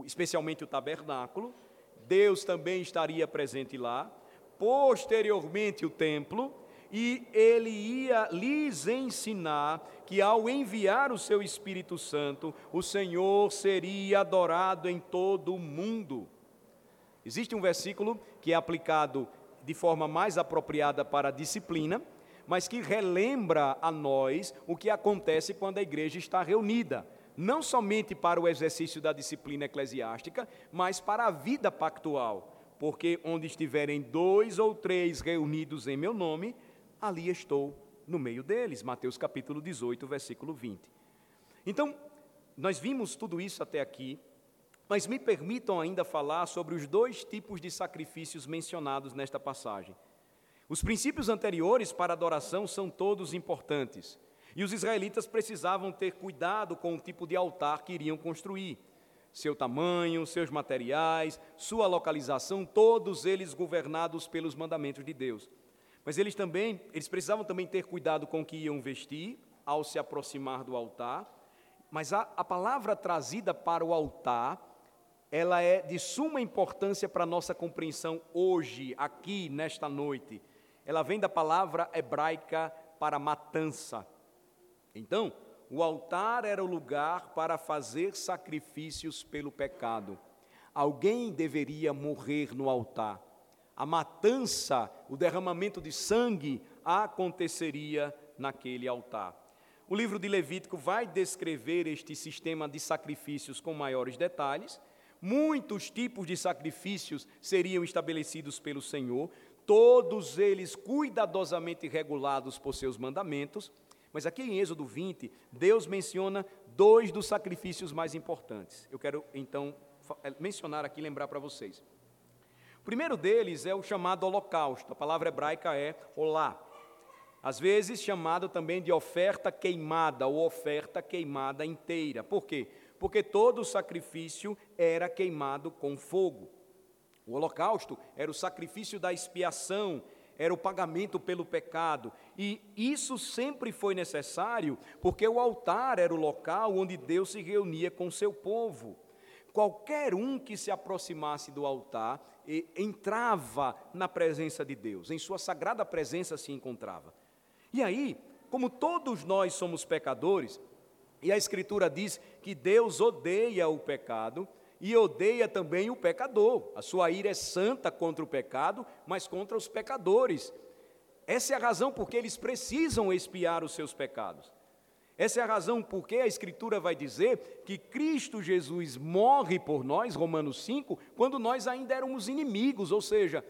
especialmente o tabernáculo, Deus também estaria presente lá, posteriormente o templo, e ele ia lhes ensinar que ao enviar o seu Espírito Santo, o Senhor seria adorado em todo o mundo. Existe um versículo que é aplicado de forma mais apropriada para a disciplina, mas que relembra a nós o que acontece quando a igreja está reunida, não somente para o exercício da disciplina eclesiástica, mas para a vida pactual, porque onde estiverem dois ou três reunidos em meu nome, ali estou no meio deles. Mateus capítulo 18, versículo 20. Então, nós vimos tudo isso até aqui, mas me permitam ainda falar sobre os dois tipos de sacrifícios mencionados nesta passagem. Os princípios anteriores para adoração são todos importantes, e os israelitas precisavam ter cuidado com o tipo de altar que iriam construir. Seu tamanho, seus materiais, sua localização, todos eles governados pelos mandamentos de Deus. Mas eles também, eles precisavam também ter cuidado com o que iam vestir ao se aproximar do altar. Mas a, a palavra trazida para o altar, ela é de suma importância para a nossa compreensão hoje, aqui, nesta noite. Ela vem da palavra hebraica para matança. Então, o altar era o lugar para fazer sacrifícios pelo pecado. Alguém deveria morrer no altar a matança, o derramamento de sangue aconteceria naquele altar. O livro de Levítico vai descrever este sistema de sacrifícios com maiores detalhes. Muitos tipos de sacrifícios seriam estabelecidos pelo Senhor, todos eles cuidadosamente regulados por seus mandamentos. Mas aqui em Êxodo 20, Deus menciona dois dos sacrifícios mais importantes. Eu quero então mencionar aqui, lembrar para vocês primeiro deles é o chamado holocausto, a palavra hebraica é olá. Às vezes chamado também de oferta queimada ou oferta queimada inteira. Por quê? Porque todo sacrifício era queimado com fogo. O holocausto era o sacrifício da expiação, era o pagamento pelo pecado. E isso sempre foi necessário, porque o altar era o local onde Deus se reunia com seu povo. Qualquer um que se aproximasse do altar entrava na presença de Deus, em sua sagrada presença se encontrava. E aí, como todos nós somos pecadores, e a Escritura diz que Deus odeia o pecado e odeia também o pecador. A sua ira é santa contra o pecado, mas contra os pecadores. Essa é a razão porque eles precisam expiar os seus pecados. Essa é a razão porque a Escritura vai dizer que Cristo Jesus morre por nós, Romanos 5, quando nós ainda éramos inimigos, ou seja,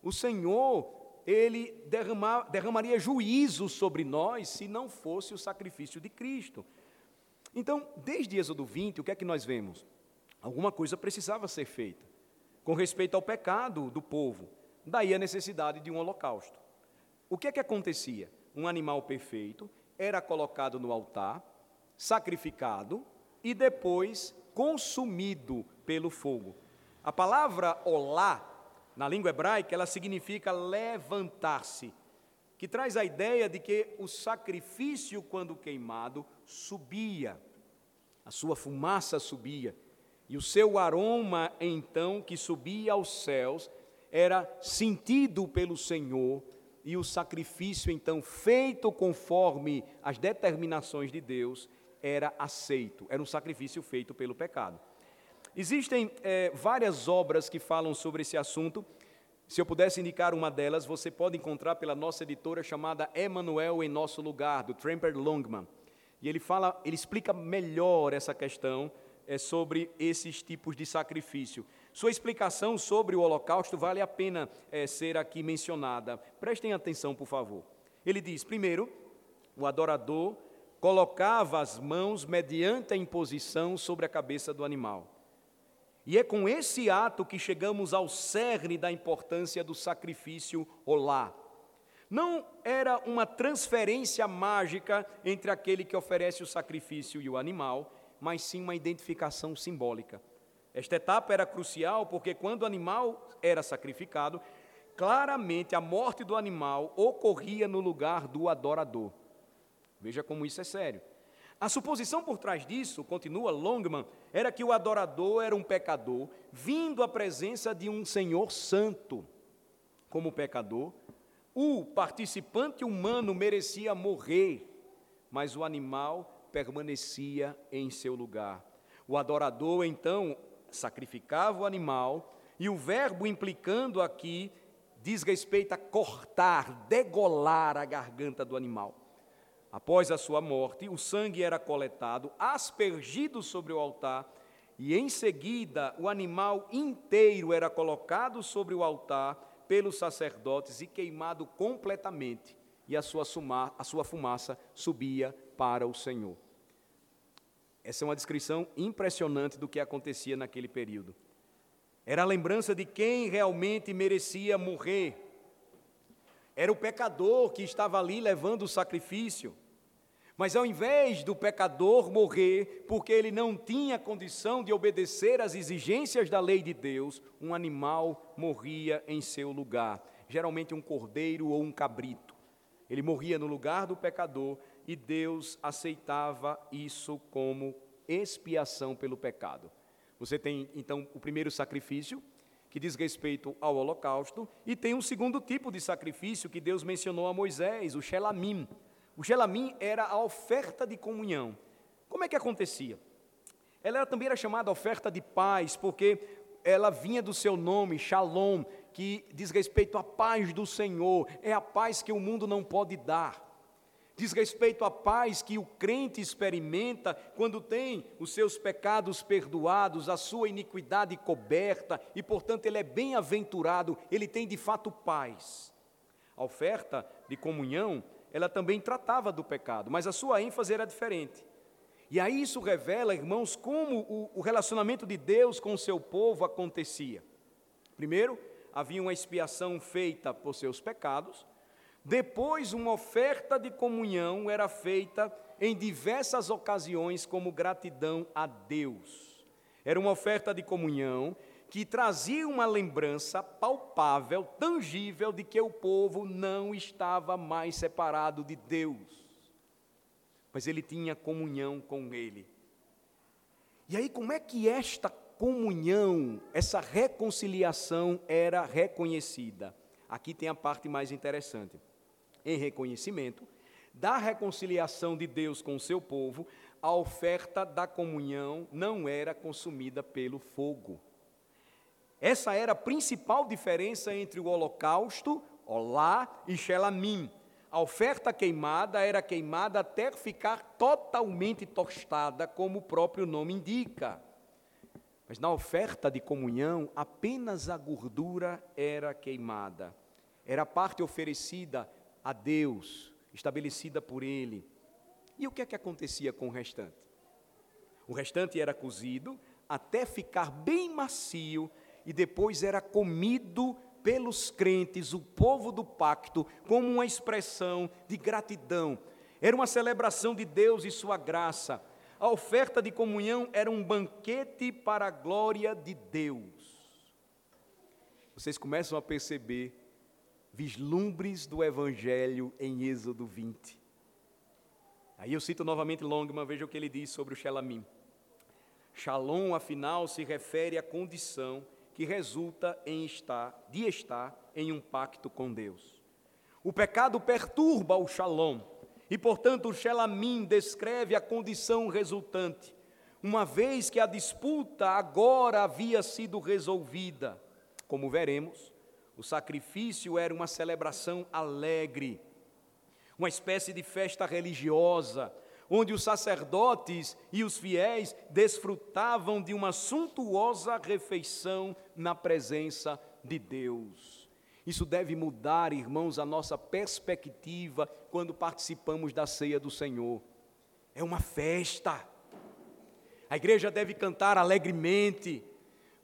o Senhor, ele derramar, derramaria juízo sobre nós se não fosse o sacrifício de Cristo. Então, desde Êxodo 20, o que é que nós vemos? Alguma coisa precisava ser feita com respeito ao pecado do povo, daí a necessidade de um holocausto. O que é que acontecia? Um animal perfeito era colocado no altar, sacrificado e depois consumido pelo fogo. A palavra olá, na língua hebraica, ela significa levantar-se, que traz a ideia de que o sacrifício, quando queimado, subia, a sua fumaça subia, e o seu aroma, então, que subia aos céus, era sentido pelo Senhor e o sacrifício, então, feito conforme as determinações de Deus, era aceito, era um sacrifício feito pelo pecado. Existem é, várias obras que falam sobre esse assunto. Se eu pudesse indicar uma delas, você pode encontrar pela nossa editora chamada Emanuel em Nosso Lugar, do Tramper Longman. E ele fala, ele explica melhor essa questão é, sobre esses tipos de sacrifício. Sua explicação sobre o Holocausto vale a pena é, ser aqui mencionada. Prestem atenção, por favor. Ele diz: primeiro, o adorador colocava as mãos mediante a imposição sobre a cabeça do animal. E é com esse ato que chegamos ao cerne da importância do sacrifício olá. Não era uma transferência mágica entre aquele que oferece o sacrifício e o animal, mas sim uma identificação simbólica. Esta etapa era crucial porque quando o animal era sacrificado, claramente a morte do animal ocorria no lugar do adorador. Veja como isso é sério. A suposição por trás disso, continua Longman, era que o adorador era um pecador vindo à presença de um Senhor santo. Como pecador, o participante humano merecia morrer, mas o animal permanecia em seu lugar. O adorador, então, sacrificava o animal, e o verbo implicando aqui diz respeito a cortar, degolar a garganta do animal. Após a sua morte, o sangue era coletado, aspergido sobre o altar, e em seguida o animal inteiro era colocado sobre o altar pelos sacerdotes e queimado completamente, e a sua, suma, a sua fumaça subia para o Senhor. Essa é uma descrição impressionante do que acontecia naquele período. Era a lembrança de quem realmente merecia morrer. Era o pecador que estava ali levando o sacrifício. Mas ao invés do pecador morrer porque ele não tinha condição de obedecer às exigências da lei de Deus, um animal morria em seu lugar, geralmente um cordeiro ou um cabrito. Ele morria no lugar do pecador e Deus aceitava isso como expiação pelo pecado. Você tem então o primeiro sacrifício, que diz respeito ao holocausto, e tem um segundo tipo de sacrifício que Deus mencionou a Moisés, o Shelamim. O Shelamim era a oferta de comunhão. Como é que acontecia? Ela também era chamada oferta de paz, porque ela vinha do seu nome, Shalom, que diz respeito à paz do Senhor, é a paz que o mundo não pode dar. Diz respeito à paz que o crente experimenta quando tem os seus pecados perdoados, a sua iniquidade coberta e, portanto, ele é bem-aventurado, ele tem de fato paz. A oferta de comunhão ela também tratava do pecado, mas a sua ênfase era diferente. E aí isso revela, irmãos, como o, relacionamento de Deus com o seu povo acontecia. Primeiro, havia uma expiação feita por seus pecados. Depois, uma oferta de comunhão era feita em diversas ocasiões como gratidão a Deus. Era uma oferta de comunhão que trazia uma lembrança palpável, tangível, de que o povo não estava mais separado de Deus, mas ele tinha comunhão com Ele. E aí, como é que esta comunhão, essa reconciliação era reconhecida? Aqui tem a parte mais interessante. Em reconhecimento da reconciliação de Deus com o seu povo, a oferta da comunhão não era consumida pelo fogo. Essa era a principal diferença entre o holocausto, Olá e Shelamim. A oferta queimada era queimada até ficar totalmente tostada, como o próprio nome indica. Mas na oferta de comunhão, apenas a gordura era queimada. Era a parte oferecida a Deus, estabelecida por Ele. E o que é que acontecia com o restante? O restante era cozido até ficar bem macio e depois era comido pelos crentes, o povo do pacto, como uma expressão de gratidão. Era uma celebração de Deus e sua graça. A oferta de comunhão era um banquete para a glória de Deus. Vocês começam a perceber vislumbres do Evangelho em Êxodo 20. Aí eu cito novamente Longman, veja o que ele diz sobre o Shelamim. Shalom, afinal, se refere à condição que resulta em estar, de estar em um pacto com Deus. O pecado perturba o shalom, e portanto o shelamim descreve a condição resultante, uma vez que a disputa agora havia sido resolvida. Como veremos, o sacrifício era uma celebração alegre, uma espécie de festa religiosa, onde os sacerdotes e os fiéis desfrutavam de uma suntuosa refeição na presença de Deus. Isso deve mudar, irmãos, a nossa perspectiva quando participamos da ceia do Senhor. É uma festa. A igreja deve cantar alegremente.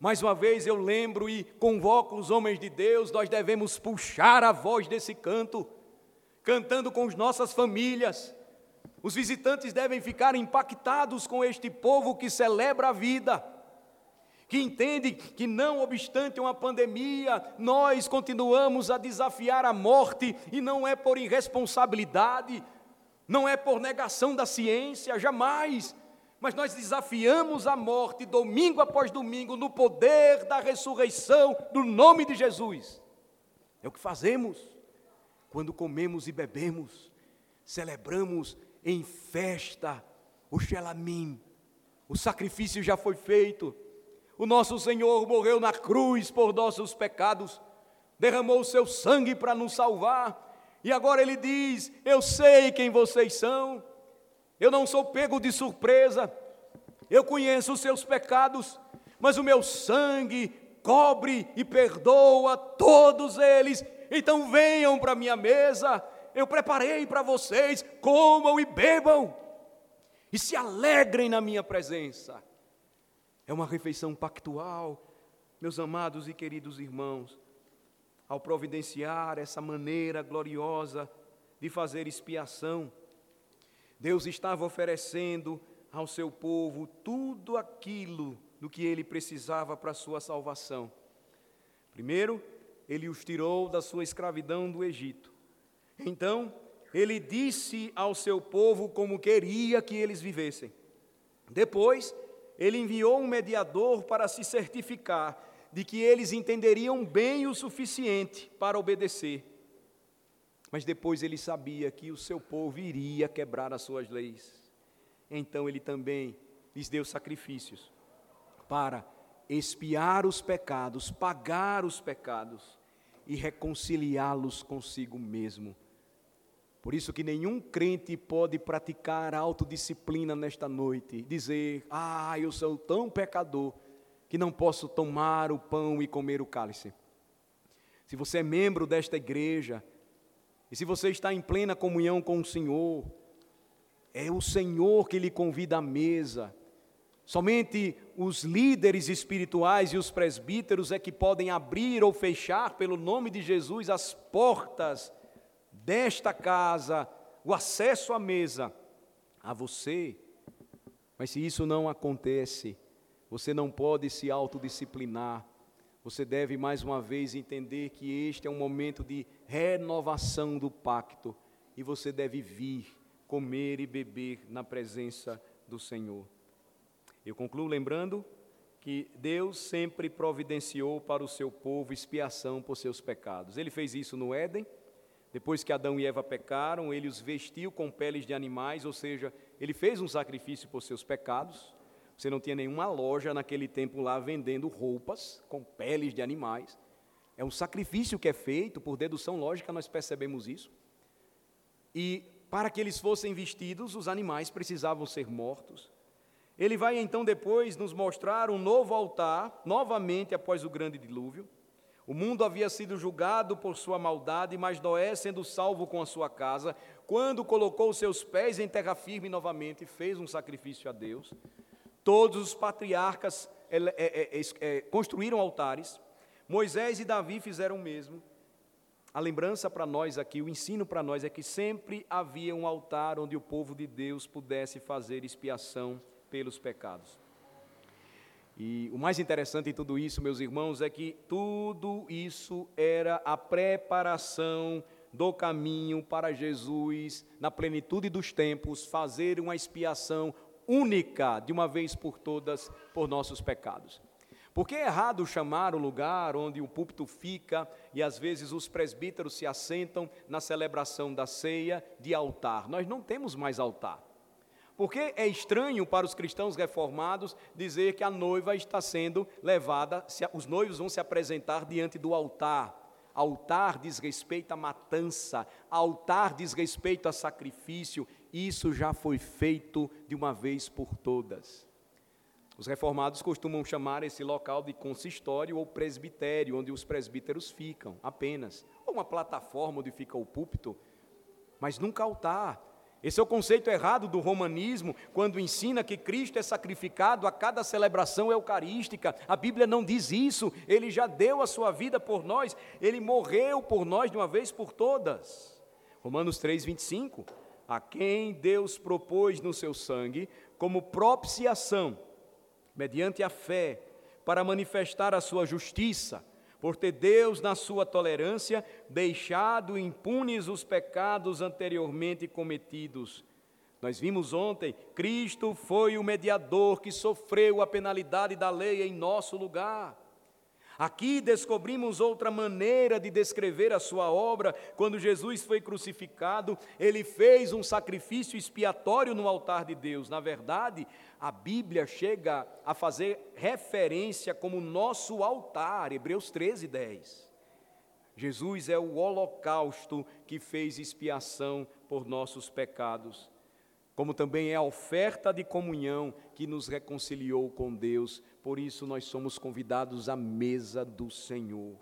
Mais uma vez eu lembro e convoco os homens de Deus, nós devemos puxar a voz desse canto, cantando com as nossas famílias, os visitantes devem ficar impactados com este povo que celebra a vida, que entende que, não obstante uma pandemia, nós continuamos a desafiar a morte e não é por irresponsabilidade, Não é por negação da ciência, jamais. Mas nós desafiamos a morte domingo após domingo no poder da ressurreição do nome de Jesus. É o que fazemos quando comemos e bebemos, celebramos em festa o Shelamim. O sacrifício já foi feito. O nosso Senhor morreu na cruz por nossos pecados, derramou o seu sangue para nos salvar. E agora ele diz: Eu sei quem vocês são, eu não sou pego de surpresa, eu conheço os seus pecados, mas o meu sangue cobre e perdoa todos eles. Então venham para a minha mesa, eu preparei para vocês, comam e bebam, e se alegrem na minha presença. É uma refeição pactual, meus amados e queridos irmãos ao providenciar essa maneira gloriosa de fazer expiação, Deus estava oferecendo ao seu povo tudo aquilo do que ele precisava para a sua salvação. Primeiro, ele os tirou da sua escravidão do Egito. Então, ele disse ao seu povo como queria que eles vivessem. Depois, ele enviou um mediador para se certificar de que eles entenderiam bem o suficiente para obedecer. Mas depois ele sabia que o seu povo iria quebrar as suas leis. Então ele também lhes deu sacrifícios para expiar os pecados, pagar os pecados e reconciliá-los consigo mesmo. Por isso que nenhum crente pode praticar autodisciplina nesta noite, dizer: "Ah, eu sou tão pecador que não posso tomar o pão e comer o cálice. Se você é membro desta igreja, e se você está em plena comunhão com o Senhor, é o Senhor que lhe convida à mesa. Somente os líderes espirituais e os presbíteros é que podem abrir ou fechar, pelo nome de Jesus, as portas desta casa, o acesso à mesa a você. Mas se isso não acontece, você não pode se autodisciplinar. Você deve mais uma vez entender que este é um momento de renovação do pacto e você deve vir, comer e beber na presença do Senhor. Eu concluo lembrando que Deus sempre providenciou para o seu povo expiação por seus pecados. Ele fez isso no Éden, depois que Adão e Eva pecaram, ele os vestiu com peles de animais, ou seja, ele fez um sacrifício por seus pecados. Você não tinha nenhuma loja naquele tempo lá vendendo roupas com peles de animais. É um sacrifício que é feito, por dedução lógica nós percebemos isso. E para que eles fossem vestidos, os animais precisavam ser mortos. Ele vai então depois nos mostrar um novo altar, novamente após o grande dilúvio. O mundo havia sido julgado por sua maldade, mas Noé, sendo salvo com a sua casa, quando colocou seus pés em terra firme novamente, fez um sacrifício a Deus. Todos os patriarcas é, é, é, construíram altares. Moisés e Davi fizeram o mesmo. A lembrança para nós aqui, o ensino para nós é que sempre havia um altar onde o povo de Deus pudesse fazer expiação pelos pecados. E o mais interessante em tudo isso, meus irmãos, é que tudo isso era a preparação do caminho para Jesus, na plenitude dos tempos, fazer uma expiação única, de uma vez por todas, por nossos pecados. Porque é errado chamar o lugar onde o púlpito fica e às vezes os presbíteros se assentam na celebração da ceia de altar. Nós não temos mais altar. Porque é estranho para os cristãos reformados dizer que a noiva está sendo levada, os noivos vão se apresentar diante do altar. Altar diz respeito à matança, altar diz respeito a sacrifício, isso já foi feito de uma vez por todas. Os reformados costumam chamar esse local de consistório ou presbitério, onde os presbíteros ficam apenas, ou uma plataforma onde fica o púlpito, mas nunca altar. Esse é o conceito errado do romanismo, quando ensina que Cristo é sacrificado a cada celebração eucarística. A Bíblia não diz isso, ele já deu a sua vida por nós, ele morreu por nós de uma vez por todas. Romanos 3, 25 a quem Deus propôs no seu sangue como propiciação, mediante a fé, para manifestar a sua justiça, por ter Deus, na sua tolerância, deixado impunes os pecados anteriormente cometidos. Nós vimos ontem, Cristo foi o mediador que sofreu a penalidade da lei em nosso lugar. Aqui descobrimos outra maneira de descrever a sua obra. Quando Jesus foi crucificado, ele fez um sacrifício expiatório no altar de Deus. Na verdade, a Bíblia chega a fazer referência como nosso altar, Hebreus 13, 10. Jesus é o holocausto que fez expiação por nossos pecados, como também é a oferta de comunhão que nos reconciliou com Deus por isso nós somos convidados à mesa do Senhor.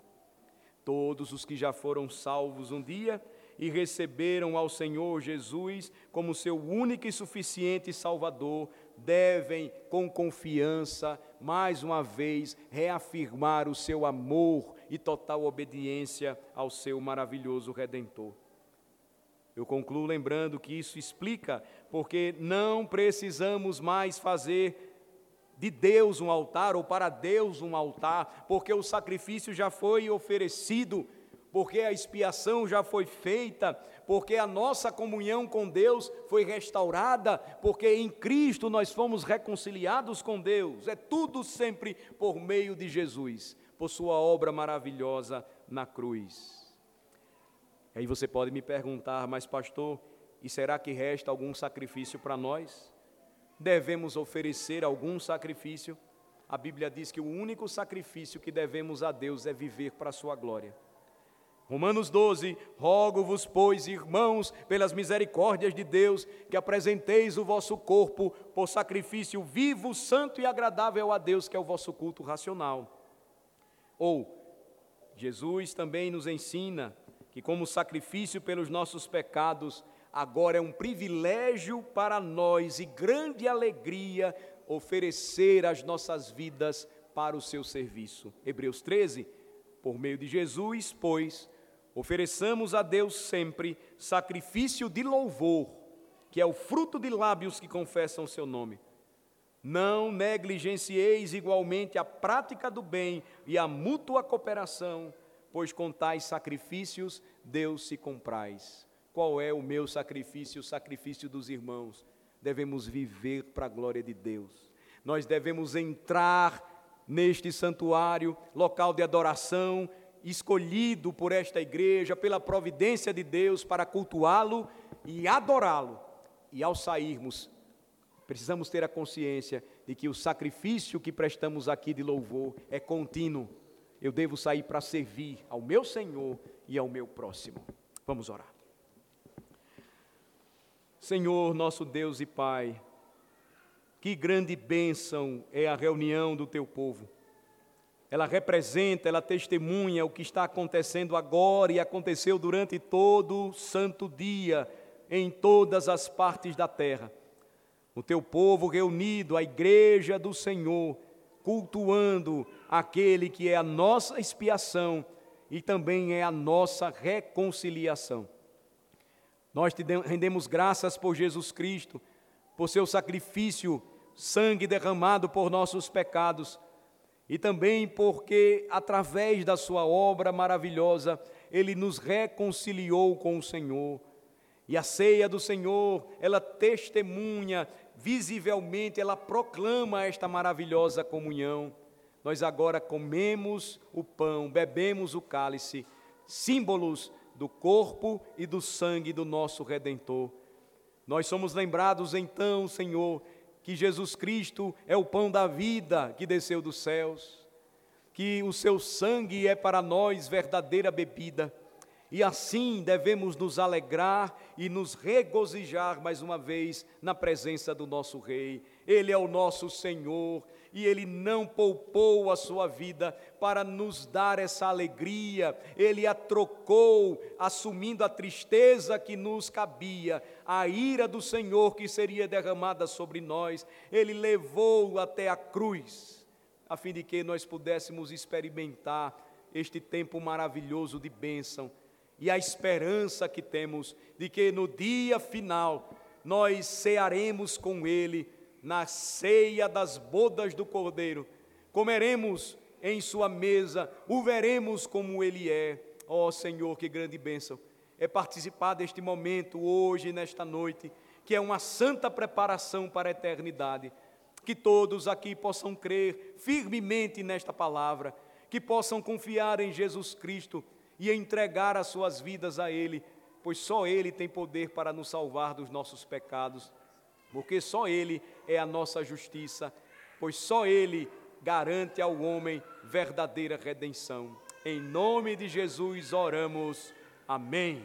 Todos os que já foram salvos um dia e receberam ao Senhor Jesus como seu único e suficiente Salvador, devem, com confiança, mais uma vez, reafirmar o seu amor e total obediência ao seu maravilhoso Redentor. Eu concluo lembrando que isso explica porque não precisamos mais fazer de Deus um altar ou para Deus um altar, porque o sacrifício já foi oferecido, porque a expiação já foi feita, porque a nossa comunhão com Deus foi restaurada, porque em Cristo nós fomos reconciliados com Deus. É tudo sempre por meio de Jesus, por sua obra maravilhosa na cruz. Aí você pode me perguntar, mas pastor, e será que resta algum sacrifício para nós? devemos oferecer algum sacrifício, a Bíblia diz que o único sacrifício que devemos a Deus é viver para a sua glória. Romanos 12: Rogo-vos, pois, irmãos, pelas misericórdias de Deus, que apresenteis o vosso corpo por sacrifício vivo, santo e agradável a Deus, que é o vosso culto racional. Ou, Jesus também nos ensina que, como sacrifício pelos nossos pecados, agora é um privilégio para nós e grande alegria oferecer as nossas vidas para o seu serviço. Hebreus 13, por meio de Jesus, pois, ofereçamos a Deus sempre sacrifício de louvor, que é o fruto de lábios que confessam o seu nome. Não negligencieis igualmente a prática do bem e a mútua cooperação, pois com tais sacrifícios Deus se compraz. Qual é o meu sacrifício, o sacrifício dos irmãos? Devemos viver para a glória de Deus. Nós devemos entrar neste santuário, local de adoração, escolhido por esta igreja, pela providência de Deus, para cultuá-lo e adorá-lo. E ao sairmos, precisamos ter a consciência de que o sacrifício que prestamos aqui de louvor é contínuo. Eu devo sair para servir ao meu Senhor e ao meu próximo. Vamos orar. Senhor, nosso Deus e Pai, que grande bênção é a reunião do teu povo. Ela representa, ela testemunha o que está acontecendo agora e aconteceu durante todo o santo dia em todas as partes da terra. O teu povo reunido, a igreja do Senhor, cultuando aquele que é a nossa expiação e também é a nossa reconciliação. Nós te rendemos graças por Jesus Cristo, por seu sacrifício, sangue derramado por nossos pecados, e também porque, através da sua obra maravilhosa, ele nos reconciliou com o Senhor. E a ceia do Senhor, ela testemunha visivelmente, ela proclama esta maravilhosa comunhão. Nós agora comemos o pão, bebemos o cálice, símbolos do corpo e do sangue do nosso Redentor. Nós somos lembrados então, Senhor, que Jesus Cristo é o pão da vida que desceu dos céus, que o seu sangue é para nós verdadeira bebida. E assim devemos nos alegrar e nos regozijar mais uma vez na presença do nosso Rei. Ele é o nosso Senhor, e ele não poupou a sua vida para nos dar essa alegria, ele a trocou, assumindo a tristeza que nos cabia, a ira do Senhor que seria derramada sobre nós, ele levou até a cruz, a fim de que nós pudéssemos experimentar este tempo maravilhoso de bênção e a esperança que temos de que no dia final nós cearemos com Ele na ceia das bodas do Cordeiro. Comeremos em Sua mesa, o veremos como Ele é. Ó oh, Senhor, que grande bênção é participar deste momento hoje, nesta noite, que é uma santa preparação para a eternidade. Que todos aqui possam crer firmemente nesta palavra, que possam confiar em Jesus Cristo e entregar as suas vidas a Ele, pois só Ele tem poder para nos salvar dos nossos pecados, porque só Ele é a nossa justiça, pois só Ele garante ao homem verdadeira redenção. Em nome de Jesus oramos. Amém.